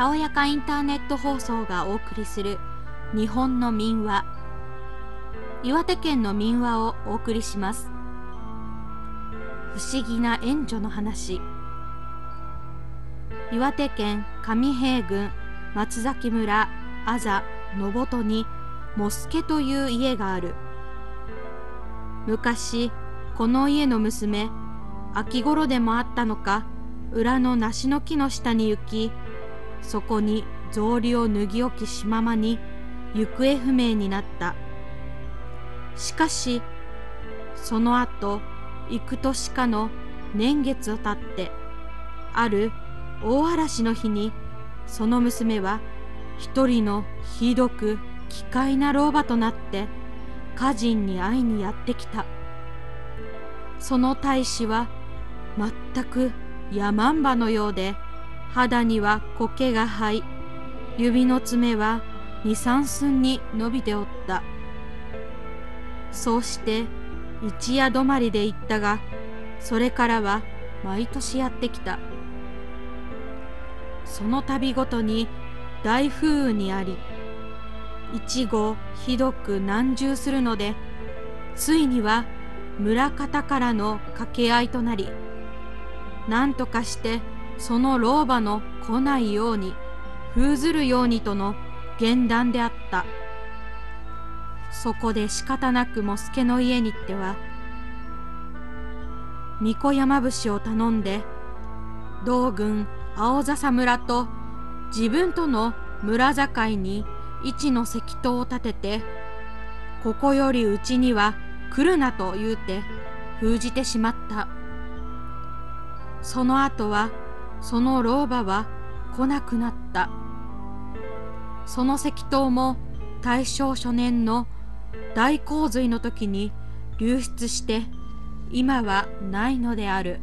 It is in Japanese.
やかインターネット放送がお送りする日本の民話。岩手県の民話をお送りします。不思議な援助の話。岩手県上平郡松崎村あざのぼとにモスケという家がある。昔この家の娘秋頃でもあったのか裏の梨の木の下に行きそこに草履を脱ぎ置きしままに行方不明になった。しかしその後幾年かの年月をたってある大嵐の日にその娘は一人のひどく奇怪な老婆となって歌人に会いにやってきた。その大使は全く山んばのようで肌には苔が生い指の爪は二三寸に伸びておった。そうして一夜止まりで行ったがそれからは毎年やってきた。その度ごとに大風雨にあり一号ひどく難渋するのでついには村方からの掛け合いとなり何とかしてその老婆の来ないように封ずるようにとの言談であった。そこで仕方なくも助の家に行っては巫女山伏を頼んで道軍青笹村と自分との村境に一の石塔を立ててここよりうちには来るなと言うて封じてしまった。その後はその老婆は来なくなったその石灯も大正初年の大洪水の時に流出して今はないのである。